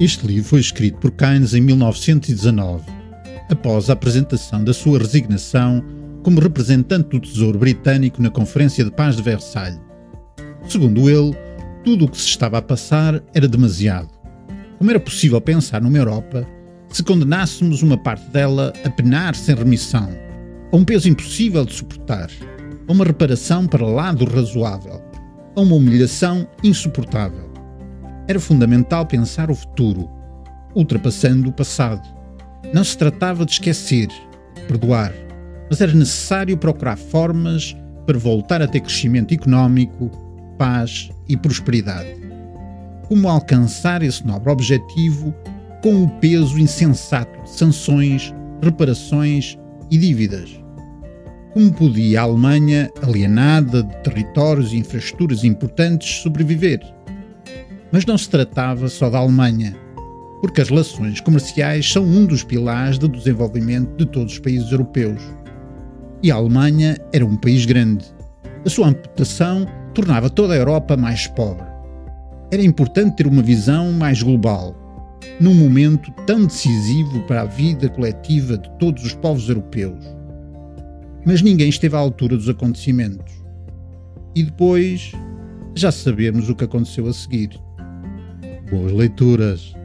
Este livro foi escrito por Keynes em 1919, após a apresentação da sua resignação como representante do Tesouro Britânico na Conferência de Paz de Versalhes. Segundo ele, tudo o que se estava a passar era demasiado. Como era possível pensar numa Europa se condenássemos uma parte dela a penar sem remissão, a um peso impossível de suportar, a uma reparação para lá do razoável, a uma humilhação insuportável? Era fundamental pensar o futuro, ultrapassando o passado. Não se tratava de esquecer, perdoar, mas era necessário procurar formas para voltar a ter crescimento económico, paz e prosperidade. Como alcançar esse nobre objetivo com o peso insensato de sanções, reparações e dívidas? Como podia a Alemanha, alienada de territórios e infraestruturas importantes, sobreviver? Mas não se tratava só da Alemanha, porque as relações comerciais são um dos pilares do desenvolvimento de todos os países europeus. E a Alemanha era um país grande. A sua amputação tornava toda a Europa mais pobre. Era importante ter uma visão mais global, num momento tão decisivo para a vida coletiva de todos os povos europeus. Mas ninguém esteve à altura dos acontecimentos. E depois, já sabemos o que aconteceu a seguir. Boas leituras!